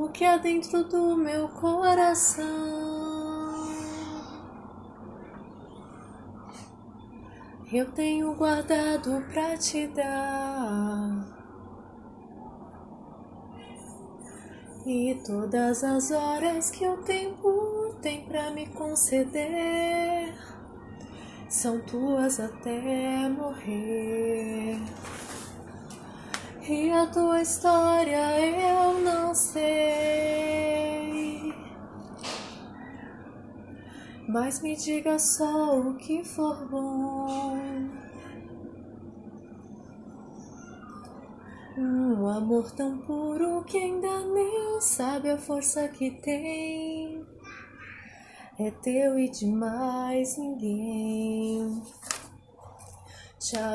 o que há dentro do meu coração. Eu tenho guardado pra te dar. E todas as horas que o tempo tem pra me conceder são tuas até morrer. E a tua história eu não sei. Mas me diga só o que for bom. Um amor tão puro que ainda nem sabe a força que tem. É teu e de mais ninguém. Tchau.